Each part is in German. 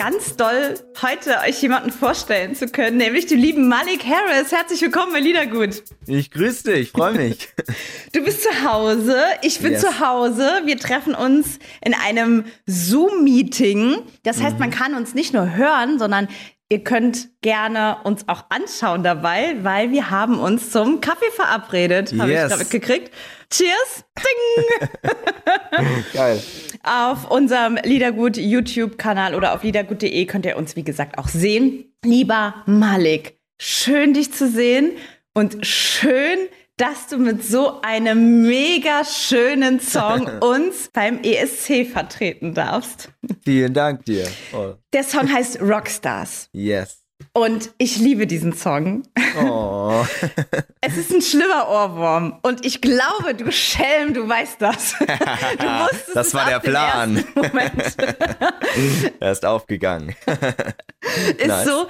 ganz doll, heute euch jemanden vorstellen zu können, nämlich den lieben Malik Harris. Herzlich willkommen bei Liedergut. Ich grüße dich, freue mich. Du bist zu Hause, ich bin yes. zu Hause. Wir treffen uns in einem Zoom-Meeting. Das heißt, mhm. man kann uns nicht nur hören, sondern Ihr könnt gerne uns auch anschauen dabei, weil wir haben uns zum Kaffee verabredet. Habe yes. ich damit gekriegt. Cheers! Ding! Geil. Auf unserem Liedergut YouTube-Kanal oder auf liedergut.de könnt ihr uns, wie gesagt, auch sehen. Lieber Malik, schön dich zu sehen und schön, dass du mit so einem mega schönen Song uns beim ESC vertreten darfst. Vielen Dank dir. Oh. Der Song heißt Rockstars. Yes. Und ich liebe diesen Song. Oh. es ist ein schlimmer Ohrwurm. Und ich glaube, du Schelm, du weißt das. Du wusstest das war der Plan. er ist aufgegangen. ist nice. so,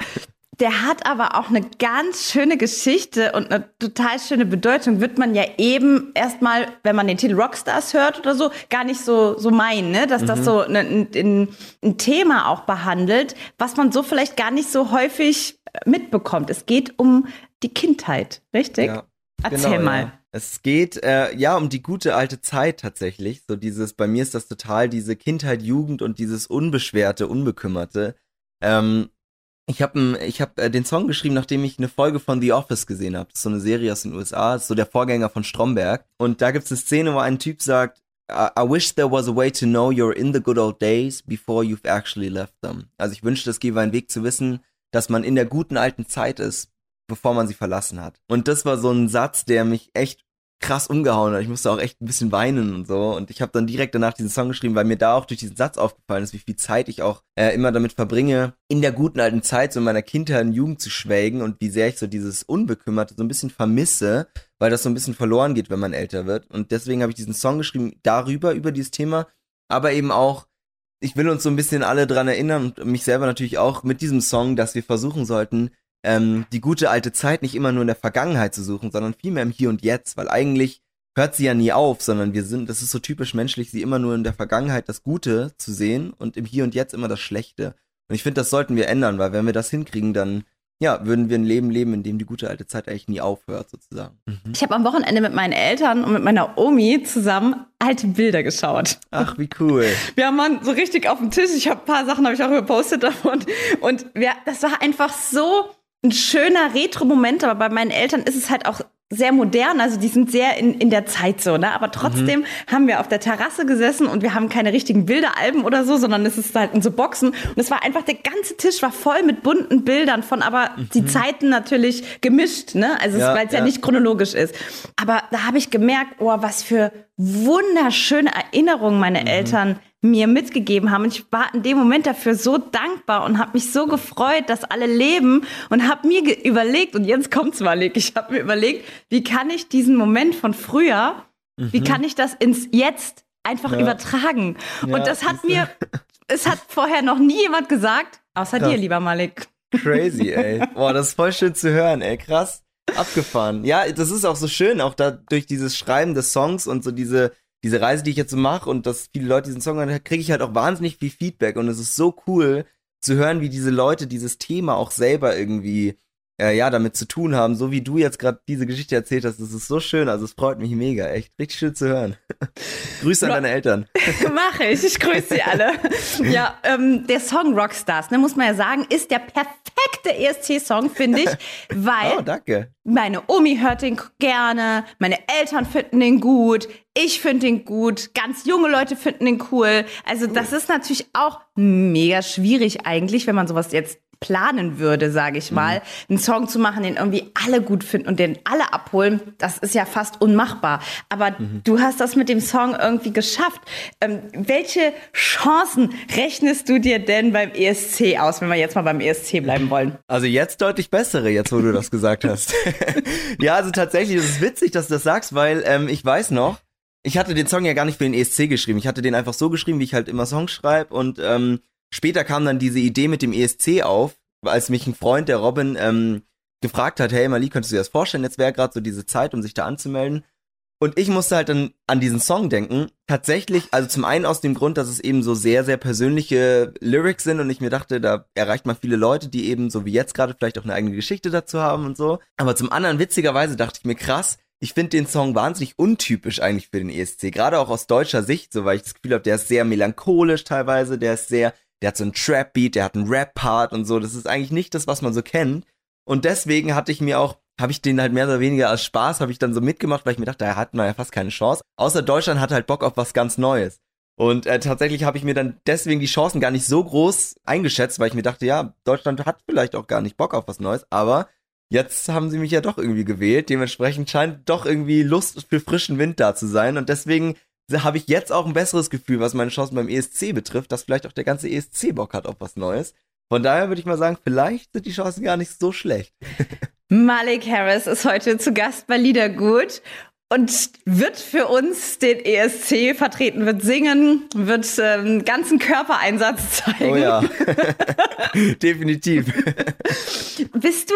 der hat aber auch eine ganz schöne Geschichte und eine total schöne Bedeutung. Wird man ja eben erstmal, wenn man den Titel Rockstars hört oder so, gar nicht so, so meinen, ne? dass mhm. das so ein, ein, ein Thema auch behandelt, was man so vielleicht gar nicht so häufig mitbekommt. Es geht um die Kindheit, richtig? Ja, Erzähl genau, mal. Ja. Es geht äh, ja um die gute alte Zeit tatsächlich. So dieses, bei mir ist das total diese Kindheit, Jugend und dieses unbeschwerte, unbekümmerte. Ähm, ich habe ich hab, äh, den Song geschrieben, nachdem ich eine Folge von The Office gesehen habe. So eine Serie aus den USA, das ist so der Vorgänger von Stromberg. Und da gibt es eine Szene, wo ein Typ sagt, I wish there was a way to know you're in the good old days before you've actually left them. Also ich wünschte, es gäbe einen Weg zu wissen, dass man in der guten alten Zeit ist, bevor man sie verlassen hat. Und das war so ein Satz, der mich echt krass umgehauen hat. Ich musste auch echt ein bisschen weinen und so. Und ich habe dann direkt danach diesen Song geschrieben, weil mir da auch durch diesen Satz aufgefallen ist, wie viel Zeit ich auch äh, immer damit verbringe, in der guten alten Zeit, so in meiner Kindheit und Jugend zu schwelgen und wie sehr ich so dieses Unbekümmerte so ein bisschen vermisse, weil das so ein bisschen verloren geht, wenn man älter wird. Und deswegen habe ich diesen Song geschrieben darüber, über dieses Thema, aber eben auch ich will uns so ein bisschen alle dran erinnern und mich selber natürlich auch mit diesem Song, dass wir versuchen sollten, ähm, die gute alte Zeit nicht immer nur in der Vergangenheit zu suchen, sondern vielmehr im Hier und Jetzt, weil eigentlich hört sie ja nie auf, sondern wir sind, das ist so typisch menschlich, sie immer nur in der Vergangenheit das Gute zu sehen und im Hier und Jetzt immer das Schlechte. Und ich finde, das sollten wir ändern, weil wenn wir das hinkriegen, dann ja, würden wir ein Leben leben, in dem die gute alte Zeit eigentlich nie aufhört, sozusagen. Mhm. Ich habe am Wochenende mit meinen Eltern und mit meiner Omi zusammen alte Bilder geschaut. Ach, wie cool. Wir haben mal so richtig auf dem Tisch, ich habe ein paar Sachen habe ich auch gepostet davon und wir, das war einfach so ein schöner Retro-Moment, aber bei meinen Eltern ist es halt auch sehr modern, also die sind sehr in, in der Zeit so, ne? Aber trotzdem mhm. haben wir auf der Terrasse gesessen und wir haben keine richtigen Bilderalben oder so, sondern es ist halt in so Boxen. Und es war einfach, der ganze Tisch war voll mit bunten Bildern von aber mhm. die Zeiten natürlich gemischt, ne? Also ja, weil es ja. ja nicht chronologisch ist. Aber da habe ich gemerkt, oh, was für wunderschöne Erinnerungen meine mhm. Eltern mir mitgegeben haben. Und ich war in dem Moment dafür so dankbar und habe mich so gefreut, dass alle leben und habe mir überlegt, und jetzt kommt's mal, ich habe mir überlegt, wie kann ich diesen Moment von früher, mhm. wie kann ich das ins Jetzt einfach ja. übertragen? Ja, und das hat mir, es hat vorher noch nie jemand gesagt, außer Krass. dir, lieber Malik. Crazy, ey. Boah, das ist voll schön zu hören, ey. Krass. Abgefahren. Ja, das ist auch so schön, auch da durch dieses Schreiben des Songs und so diese, diese Reise, die ich jetzt so mache und dass viele Leute diesen Song hören, kriege ich halt auch wahnsinnig viel Feedback. Und es ist so cool zu hören, wie diese Leute dieses Thema auch selber irgendwie äh, ja damit zu tun haben, so wie du jetzt gerade diese Geschichte erzählt hast. Das ist so schön, also es freut mich mega, echt richtig schön zu hören. Grüße an deine Eltern. Mache ich, ich grüße sie alle. ja, ähm, der Song Rockstars, ne, muss man ja sagen, ist der perfekte ESC-Song, finde ich, weil oh, danke. meine Omi hört den gerne, meine Eltern finden den gut, ich finde den gut, ganz junge Leute finden den cool. Also das ist natürlich auch mega schwierig eigentlich, wenn man sowas jetzt planen würde, sage ich mal, mhm. einen Song zu machen, den irgendwie alle gut finden und den alle abholen, das ist ja fast unmachbar. Aber mhm. du hast das mit dem Song irgendwie geschafft. Ähm, welche Chancen rechnest du dir denn beim ESC aus, wenn wir jetzt mal beim ESC bleiben wollen? Also jetzt deutlich bessere, jetzt wo du das gesagt hast. ja, also tatsächlich, es ist witzig, dass du das sagst, weil ähm, ich weiß noch, ich hatte den Song ja gar nicht für den ESC geschrieben. Ich hatte den einfach so geschrieben, wie ich halt immer Songs schreibe. Und ähm, später kam dann diese Idee mit dem ESC auf, als mich ein Freund, der Robin, ähm, gefragt hat, hey Mali, könntest du dir das vorstellen? Jetzt wäre gerade so diese Zeit, um sich da anzumelden. Und ich musste halt dann an diesen Song denken. Tatsächlich, also zum einen aus dem Grund, dass es eben so sehr, sehr persönliche Lyrics sind und ich mir dachte, da erreicht man viele Leute, die eben so wie jetzt gerade vielleicht auch eine eigene Geschichte dazu haben und so. Aber zum anderen, witzigerweise dachte ich mir krass, ich finde den Song wahnsinnig untypisch eigentlich für den ESC, gerade auch aus deutscher Sicht, so weil ich das Gefühl habe, der ist sehr melancholisch teilweise, der ist sehr, der hat so einen Trap-Beat, der hat einen Rap-Part und so, das ist eigentlich nicht das, was man so kennt. Und deswegen hatte ich mir auch, habe ich den halt mehr oder weniger als Spaß, habe ich dann so mitgemacht, weil ich mir dachte, er hat ja fast keine Chance. Außer Deutschland hat halt Bock auf was ganz Neues. Und äh, tatsächlich habe ich mir dann deswegen die Chancen gar nicht so groß eingeschätzt, weil ich mir dachte, ja, Deutschland hat vielleicht auch gar nicht Bock auf was Neues, aber jetzt haben sie mich ja doch irgendwie gewählt. Dementsprechend scheint doch irgendwie Lust für frischen Wind da zu sein. Und deswegen habe ich jetzt auch ein besseres Gefühl, was meine Chancen beim ESC betrifft, dass vielleicht auch der ganze ESC Bock hat auf was Neues. Von daher würde ich mal sagen, vielleicht sind die Chancen gar nicht so schlecht. Malik Harris ist heute zu Gast bei Liedergut und wird für uns den ESC vertreten, wird singen, wird ähm, ganzen Körpereinsatz zeigen. Oh ja, definitiv. Bist du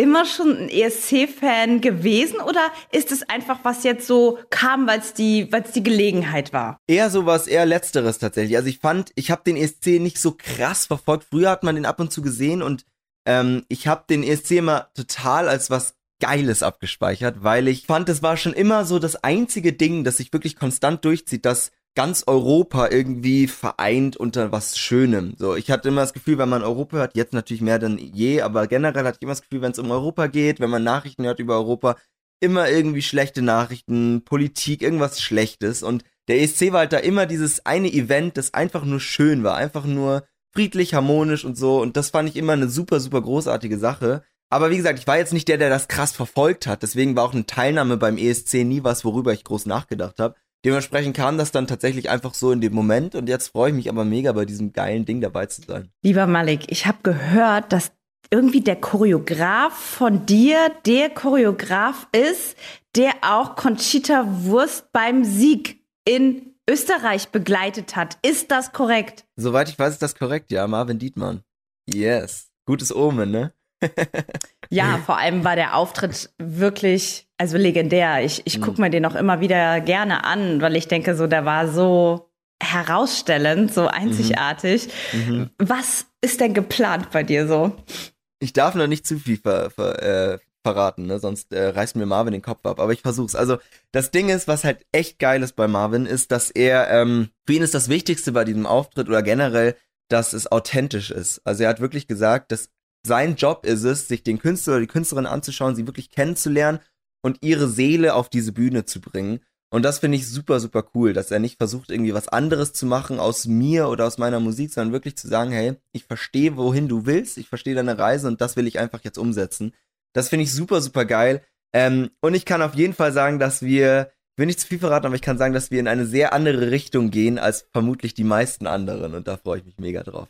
immer schon ein ESC-Fan gewesen oder ist es einfach, was jetzt so kam, weil es die, die Gelegenheit war? Eher sowas, eher Letzteres tatsächlich. Also ich fand, ich habe den ESC nicht so krass verfolgt. Früher hat man den ab und zu gesehen und ähm, ich habe den ESC immer total als was Geiles abgespeichert, weil ich fand, es war schon immer so das einzige Ding, das sich wirklich konstant durchzieht, dass ganz Europa irgendwie vereint unter was Schönem. So, ich hatte immer das Gefühl, wenn man Europa hört, jetzt natürlich mehr denn je, aber generell hatte ich immer das Gefühl, wenn es um Europa geht, wenn man Nachrichten hört über Europa, immer irgendwie schlechte Nachrichten, Politik, irgendwas Schlechtes. Und der ESC war halt da immer dieses eine Event, das einfach nur schön war, einfach nur friedlich, harmonisch und so. Und das fand ich immer eine super, super großartige Sache. Aber wie gesagt, ich war jetzt nicht der, der das krass verfolgt hat. Deswegen war auch eine Teilnahme beim ESC nie was, worüber ich groß nachgedacht habe. Dementsprechend kam das dann tatsächlich einfach so in dem Moment und jetzt freue ich mich aber mega bei diesem geilen Ding dabei zu sein. Lieber Malik, ich habe gehört, dass irgendwie der Choreograf von dir der Choreograf ist, der auch Conchita Wurst beim Sieg in Österreich begleitet hat. Ist das korrekt? Soweit ich weiß, ist das korrekt, ja. Marvin Dietmann. Yes. Gutes Omen, ne? ja, vor allem war der Auftritt wirklich, also legendär. Ich, ich gucke mhm. mir den auch immer wieder gerne an, weil ich denke, so, der war so herausstellend, so einzigartig. Mhm. Mhm. Was ist denn geplant bei dir so? Ich darf noch nicht zu viel ver, ver, äh, verraten, ne? sonst äh, reißt mir Marvin den Kopf ab. Aber ich versuch's. Also das Ding ist, was halt echt geil ist bei Marvin, ist, dass er, ähm, für ihn ist das Wichtigste bei diesem Auftritt oder generell, dass es authentisch ist. Also er hat wirklich gesagt, dass sein Job ist es, sich den Künstler oder die Künstlerin anzuschauen, sie wirklich kennenzulernen und ihre Seele auf diese Bühne zu bringen. Und das finde ich super, super cool, dass er nicht versucht, irgendwie was anderes zu machen aus mir oder aus meiner Musik, sondern wirklich zu sagen, hey, ich verstehe, wohin du willst, ich verstehe deine Reise und das will ich einfach jetzt umsetzen. Das finde ich super, super geil. Ähm, und ich kann auf jeden Fall sagen, dass wir, ich will nicht zu viel verraten, aber ich kann sagen, dass wir in eine sehr andere Richtung gehen als vermutlich die meisten anderen. Und da freue ich mich mega drauf.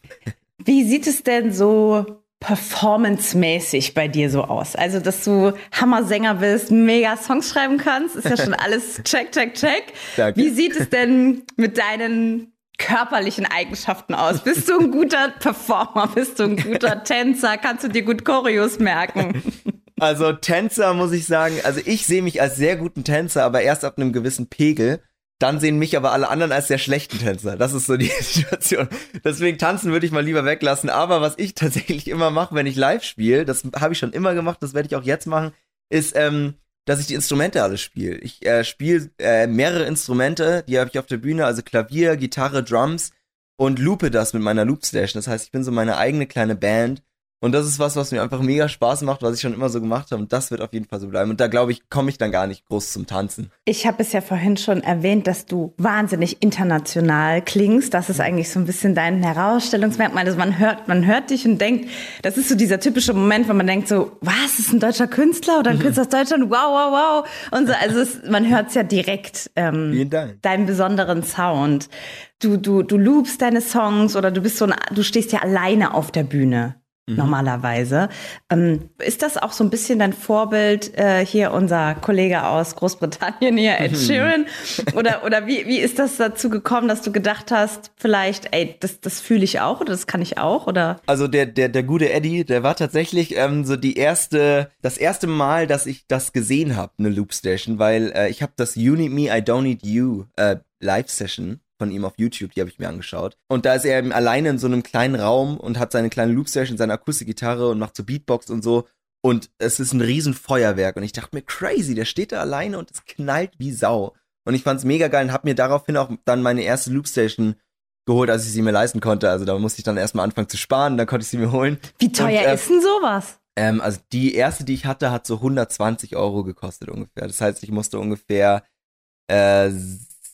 Wie sieht es denn so performancemäßig bei dir so aus? Also, dass du Hammersänger bist, mega Songs schreiben kannst, ist ja schon alles check, check, check. Danke. Wie sieht es denn mit deinen körperlichen Eigenschaften aus? Bist du ein guter Performer? Bist du ein guter Tänzer? Kannst du dir gut Choreos merken? Also Tänzer muss ich sagen, also ich sehe mich als sehr guten Tänzer, aber erst ab einem gewissen Pegel. Dann sehen mich aber alle anderen als sehr schlechten Tänzer. Das ist so die Situation. Deswegen tanzen würde ich mal lieber weglassen. Aber was ich tatsächlich immer mache, wenn ich live spiele, das habe ich schon immer gemacht, das werde ich auch jetzt machen, ist, ähm, dass ich die Instrumente alle spiele. Ich äh, spiele äh, mehrere Instrumente, die habe ich auf der Bühne, also Klavier, Gitarre, Drums und loope das mit meiner Loopstation. Das heißt, ich bin so meine eigene kleine Band Und das ist was, was mir einfach mega Spaß macht, was ich schon immer so gemacht habe. Und das wird auf jeden Fall so bleiben. Und da glaube ich, komme ich dann gar nicht groß zum Tanzen. Ich habe es ja vorhin schon erwähnt, dass du wahnsinnig international klingst. Das ist eigentlich so ein bisschen dein Herausstellungsmerkmal. Also man hört, man hört dich und denkt, das ist so dieser typische Moment, wo man denkt so, was, ist ein deutscher Künstler oder ein Künstler aus Deutschland? Wow, wow, wow. Und so, also es, man hört es ja direkt, ähm, Vielen Dank. deinen besonderen Sound. Du, du, du loopst deine Songs oder du bist so ein, du stehst ja alleine auf der Bühne normalerweise. Ähm, ist das auch so ein bisschen dein Vorbild, äh, hier unser Kollege aus Großbritannien, hier Ed Sheeran? Oder, oder wie, wie ist das dazu gekommen, dass du gedacht hast, vielleicht, ey, das, das fühle ich auch oder das kann ich auch? Oder? Also der, der, der gute Eddie, der war tatsächlich ähm, so die erste, das erste Mal, dass ich das gesehen habe, eine Loopstation, weil äh, ich habe das You Need Me, I Don't Need You äh, Live-Session von ihm auf YouTube, die habe ich mir angeschaut. Und da ist er eben alleine in so einem kleinen Raum und hat seine kleine Loopstation, seine Akustikgitarre und macht so Beatbox und so. Und es ist ein riesen Feuerwerk. Und ich dachte mir, crazy, der steht da alleine und es knallt wie Sau. Und ich fand's mega geil und habe mir daraufhin auch dann meine erste Loopstation geholt, als ich sie mir leisten konnte. Also da musste ich dann erstmal anfangen zu sparen, dann konnte ich sie mir holen. Wie teuer Und, äh, ist denn sowas? Ähm, also die erste, die ich hatte, hat so 120 Euro gekostet ungefähr. Das heißt, ich musste ungefähr äh,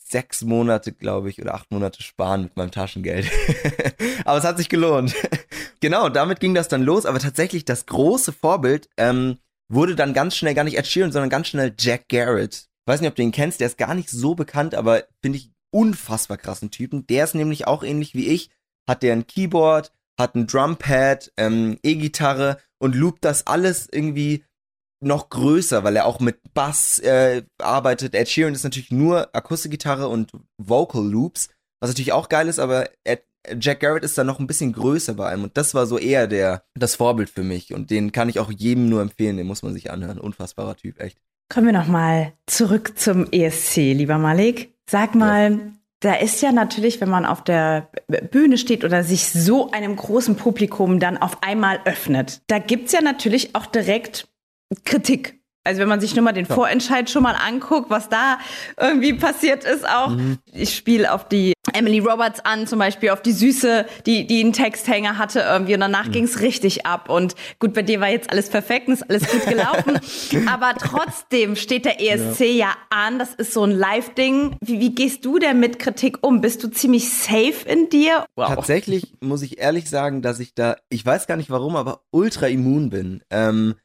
sechs Monate, glaube ich, oder acht Monate sparen mit meinem Taschengeld. aber es hat sich gelohnt. genau, damit ging das dann los. Aber tatsächlich das große Vorbild ähm, wurde dann ganz schnell gar nicht Ed Sheeran, sondern ganz schnell Jack Garrett. Weiß nicht, ob du ihn kennst. Der ist gar nicht so bekannt, aber finde ich unfassbar krassen Typen. Der ist nämlich auch ähnlich wie ich. Hat der ein Keyboard, hat ein Drumpad, ähm, E-Gitarre und loopt das alles irgendwie noch größer, weil er auch mit Bass äh, arbeitet. Ed Sheeran ist natürlich nur Akustikgitarre und Vocal Loops, was natürlich auch geil ist, aber Ed, Jack Garrett ist da noch ein bisschen größer bei einem und das war so eher der das Vorbild für mich und den kann ich auch jedem nur empfehlen, den muss man sich anhören. Unfassbarer Typ, echt. Kommen wir nochmal zurück zum ESC, lieber Malik. Sag mal, da ist ja natürlich, wenn man auf der Bühne steht oder sich so einem großen Publikum dann auf einmal öffnet, da gibt's ja natürlich auch direkt Kritik. Also wenn man sich nur mal den Vorentscheid schon mal anguckt, was da irgendwie passiert ist auch. Ich spiele auf die Emily Roberts an, zum Beispiel auf die Süße, die, die einen Texthänger hatte irgendwie und danach ging's richtig ab. Und gut, bei dir war jetzt alles perfekt und ist alles gut gelaufen. Aber trotzdem steht der ESC ja. an. Das ist so ein Live-Ding. Wie, wie gehst du denn mit Kritik um? Bist du ziemlich safe in dir? Wow. Tatsächlich muss ich ehrlich sagen, dass ich da, ich weiß gar nicht warum, aber ultra immun bin. Ähm,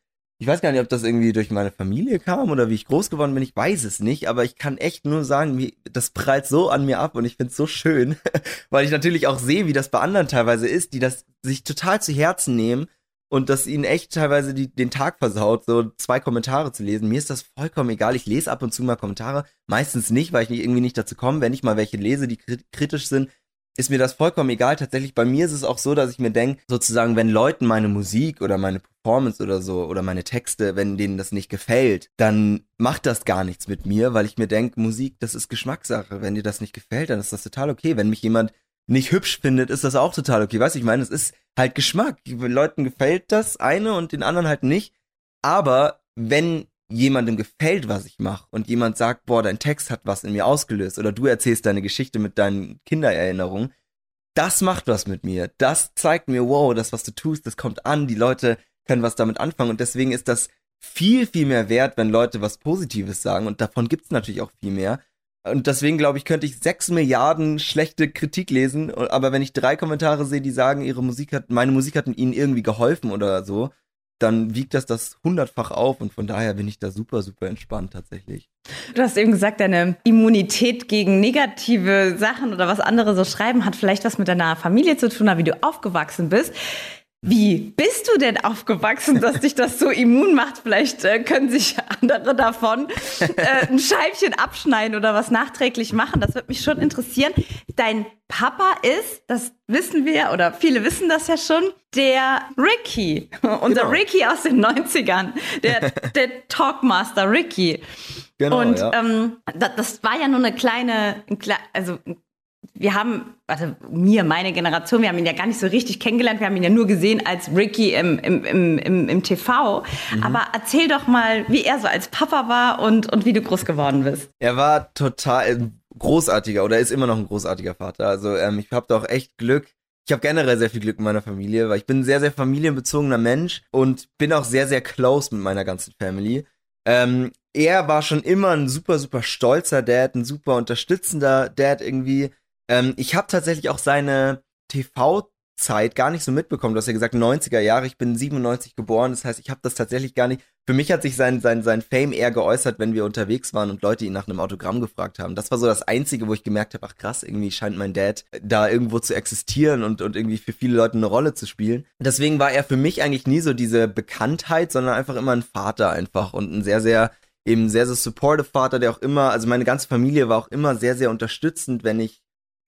ich weiß gar nicht, ob das irgendwie durch meine Familie kam oder wie ich groß geworden bin, ich weiß es nicht, aber ich kann echt nur sagen, das prallt so an mir ab und ich find's so schön, weil ich natürlich auch sehe, wie das bei anderen teilweise ist, die das sich total zu Herzen nehmen und das ihnen echt teilweise die, den Tag versaut, so zwei Kommentare zu lesen. Mir ist das vollkommen egal. Ich lese ab und zu mal Kommentare, meistens nicht, weil ich nicht, irgendwie nicht dazu komme. Wenn ich mal welche lese, die krit- kritisch sind, ist mir das vollkommen egal. Tatsächlich bei mir ist es auch so, dass ich mir denke, sozusagen, wenn Leuten meine Musik oder meine Performance oder so oder meine Texte, wenn denen das nicht gefällt, dann macht das gar nichts mit mir, weil ich mir denke, Musik, das ist Geschmackssache. Wenn dir das nicht gefällt, dann ist das total okay. Wenn mich jemand nicht hübsch findet, ist das auch total okay. Weißt du, ich meine, es ist halt Geschmack. Leuten gefällt das eine und den anderen halt nicht. Aber wenn jemandem gefällt, was ich mache und jemand sagt, boah, dein Text hat was in mir ausgelöst. Oder du erzählst deine Geschichte mit deinen Kindererinnerungen, das macht was mit mir. Das zeigt mir, wow, das, was du tust, das kommt an, die Leute können was damit anfangen. Und deswegen ist das viel, viel mehr wert, wenn Leute was Positives sagen. Und davon gibt's natürlich auch viel mehr. Und deswegen glaube ich, könnte ich sechs Milliarden schlechte Kritik lesen, aber wenn ich drei Kommentare sehe, die sagen, ihre Musik hat, meine Musik hat ihnen irgendwie geholfen oder so, dann wiegt das das hundertfach auf und von daher bin ich da super, super entspannt tatsächlich. Du hast eben gesagt, deine Immunität gegen negative Sachen oder was andere so schreiben, hat vielleicht was mit deiner Familie zu tun, wie du aufgewachsen bist. Wie bist du denn aufgewachsen, dass dich das so immun macht? Vielleicht äh, können sich andere davon äh, ein Scheibchen abschneiden oder was nachträglich machen. Das würde mich schon interessieren. Dein Papa ist, das wissen wir oder viele wissen das ja schon, der Ricky, unser Genau. Ricky aus den 90ern, der, der Talkmaster Ricky. Genau, Und ja. ähm, das, das war ja nur eine kleine, ein klei- also wir haben, also mir, meine Generation, wir haben ihn ja gar nicht so richtig kennengelernt, wir haben ihn ja nur gesehen als Ricky im, im, im, im, im TV. Mhm. Aber erzähl doch mal, wie er so als Papa war und, und wie du groß geworden bist. Er war total ein großartiger oder ist immer noch ein großartiger Vater. Also ähm, ich habe da auch echt Glück, ich habe generell sehr viel Glück in meiner Familie, weil ich bin ein sehr, sehr familienbezogener Mensch und bin auch sehr, sehr close mit meiner ganzen Family. Ähm, er war schon immer ein super, super stolzer Dad, ein super unterstützender Dad irgendwie. Ähm, ich habe tatsächlich auch seine TV- Zeit gar nicht so mitbekommen. Du hast ja gesagt 90er Jahre, ich bin 97 geboren, das heißt, ich habe das tatsächlich gar nicht. Für mich hat sich sein, sein, sein Fame eher geäußert, wenn wir unterwegs waren und Leute ihn nach einem Autogramm gefragt haben. Das war so das Einzige, wo ich gemerkt habe, ach krass, irgendwie scheint mein Dad da irgendwo zu existieren und, und irgendwie für viele Leute eine Rolle zu spielen. Deswegen war er für mich eigentlich nie so diese Bekanntheit, sondern einfach immer ein Vater einfach und ein sehr, sehr eben sehr, sehr supportive Vater, der auch immer, also meine ganze Familie war auch immer sehr, sehr unterstützend, wenn ich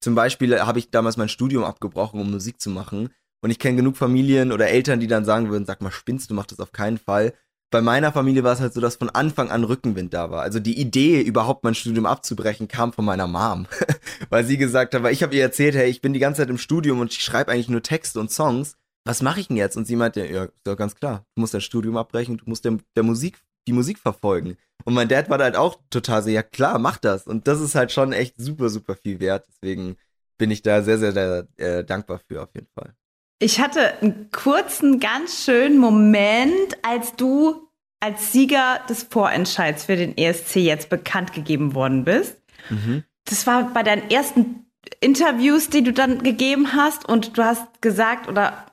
zum Beispiel habe ich damals mein Studium abgebrochen, um Musik zu machen. Und ich kenne genug Familien oder Eltern, die dann sagen würden, sag mal, spinnst du, mach das auf keinen Fall. Bei meiner Familie war es halt so, dass von Anfang an Rückenwind da war. Also die Idee, überhaupt mein Studium abzubrechen, kam von meiner Mom. weil sie gesagt hat, weil ich habe ihr erzählt, hey, ich bin die ganze Zeit im Studium und ich schreibe eigentlich nur Texte und Songs. Was mache ich denn jetzt? Und sie meinte, ja, ganz klar, du musst dein Studium abbrechen, du musst der, der Musik die Musik verfolgen. Und mein Dad war da halt auch total so, ja klar, mach das. Und das ist halt schon echt super, super viel wert. Deswegen bin ich da sehr, sehr, sehr äh, dankbar für auf jeden Fall. Ich hatte einen kurzen, ganz schönen Moment, als du als Sieger des Vorentscheids für den ESC jetzt bekannt gegeben worden bist. Mhm. Das war bei deinen ersten Interviews, die du dann gegeben hast und du hast gesagt oder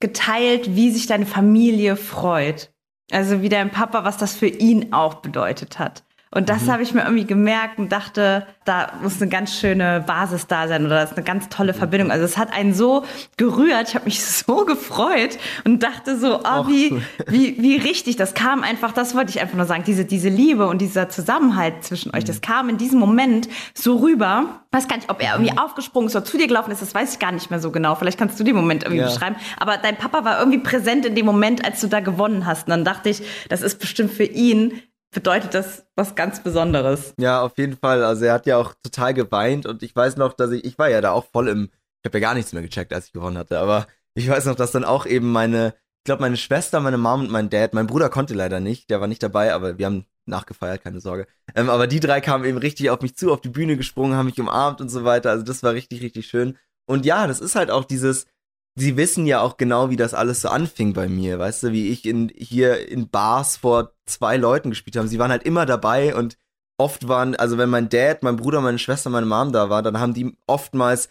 geteilt, wie sich deine Familie freut. Also wie dein Papa, was das für ihn auch bedeutet hat. Und das mhm. habe ich mir irgendwie gemerkt und dachte, da muss eine ganz schöne Basis da sein oder das ist eine ganz tolle Verbindung. Also es hat einen so gerührt, ich habe mich so gefreut und dachte so, oh, wie, wie, wie richtig, das kam einfach, das wollte ich einfach nur sagen, diese, diese Liebe und dieser Zusammenhalt zwischen euch, das mhm. kam in diesem Moment so rüber. Ich weiß gar nicht, ob er irgendwie mhm. aufgesprungen ist oder zu dir gelaufen ist, das weiß ich gar nicht mehr so genau. Vielleicht kannst du den Moment irgendwie ja. beschreiben. Aber dein Papa war irgendwie präsent in dem Moment, als du da gewonnen hast. Und dann dachte ich, das ist bestimmt für ihn bedeutet das was ganz Besonderes. Ja, auf jeden Fall. Also er hat ja auch total geweint und ich weiß noch, dass ich, ich war ja da auch voll im, ich habe ja gar nichts mehr gecheckt, als ich gewonnen hatte, aber ich weiß noch, dass dann auch eben meine, ich glaube meine Schwester, meine Mom und mein Dad, mein Bruder konnte leider nicht, der war nicht dabei, aber wir haben nachgefeiert, keine Sorge. Ähm, aber die drei kamen eben richtig auf mich zu, auf die Bühne gesprungen, haben mich umarmt und so weiter. Also das war richtig, richtig schön. Und ja, das ist halt auch dieses, sie wissen ja auch genau, wie das alles so anfing bei mir, weißt du, wie ich in, hier in Bars vor zwei Leuten gespielt habe. Sie waren halt immer dabei und oft waren, also wenn mein Dad, mein Bruder, meine Schwester, meine Mom da war, dann haben die oftmals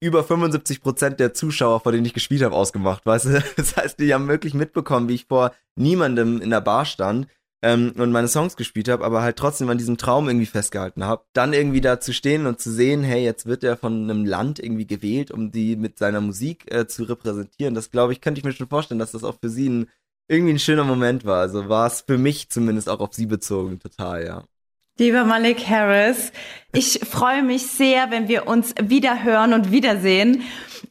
über 75 Prozent der Zuschauer, vor denen ich gespielt habe, ausgemacht, weißt du? Das heißt, die haben wirklich mitbekommen, wie ich vor niemandem in der Bar stand ähm, und meine Songs gespielt habe, aber halt trotzdem an diesem Traum irgendwie festgehalten habe. Dann irgendwie da zu stehen und zu sehen, hey, jetzt wird er von einem Land irgendwie gewählt, um die mit seiner Musik äh, zu repräsentieren. Das glaube ich, könnte ich mir schon vorstellen, dass das auch für sie ein, irgendwie ein schöner Moment war. Also war es für mich zumindest auch auf sie bezogen, total, ja. Lieber Malik Harris, ich freue mich sehr, wenn wir uns wieder hören und wiedersehen.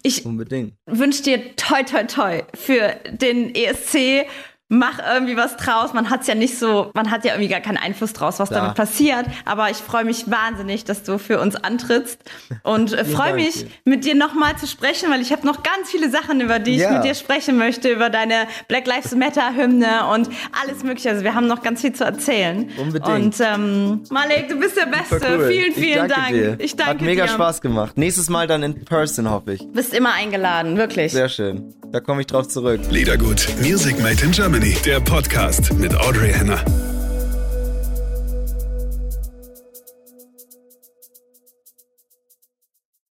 Ich Unbedingt. wünsche dir toi toi toi für den ESC mach irgendwie was draus. Man hat's ja nicht so, man hat ja irgendwie gar keinen Einfluss draus, was ja. damit passiert. Aber ich freue mich wahnsinnig, dass du für uns antrittst und äh, freue mich, mit dir nochmal zu sprechen, weil ich habe noch ganz viele Sachen, über die ja. ich mit dir sprechen möchte, über deine Black Lives Matter Hymne und alles mögliche. Also wir haben noch ganz viel zu erzählen. Unbedingt. Und ähm, Malik, du bist der Beste. Cool. Vielen, vielen ich Dank. Dir. Ich danke Hat mega dir. Spaß gemacht. Nächstes Mal dann in person, hoffe ich. Bist immer eingeladen, wirklich. Sehr schön. Da komme ich drauf zurück. Liedergut. Music Made in Germany. Der Podcast mit Audrey Henner.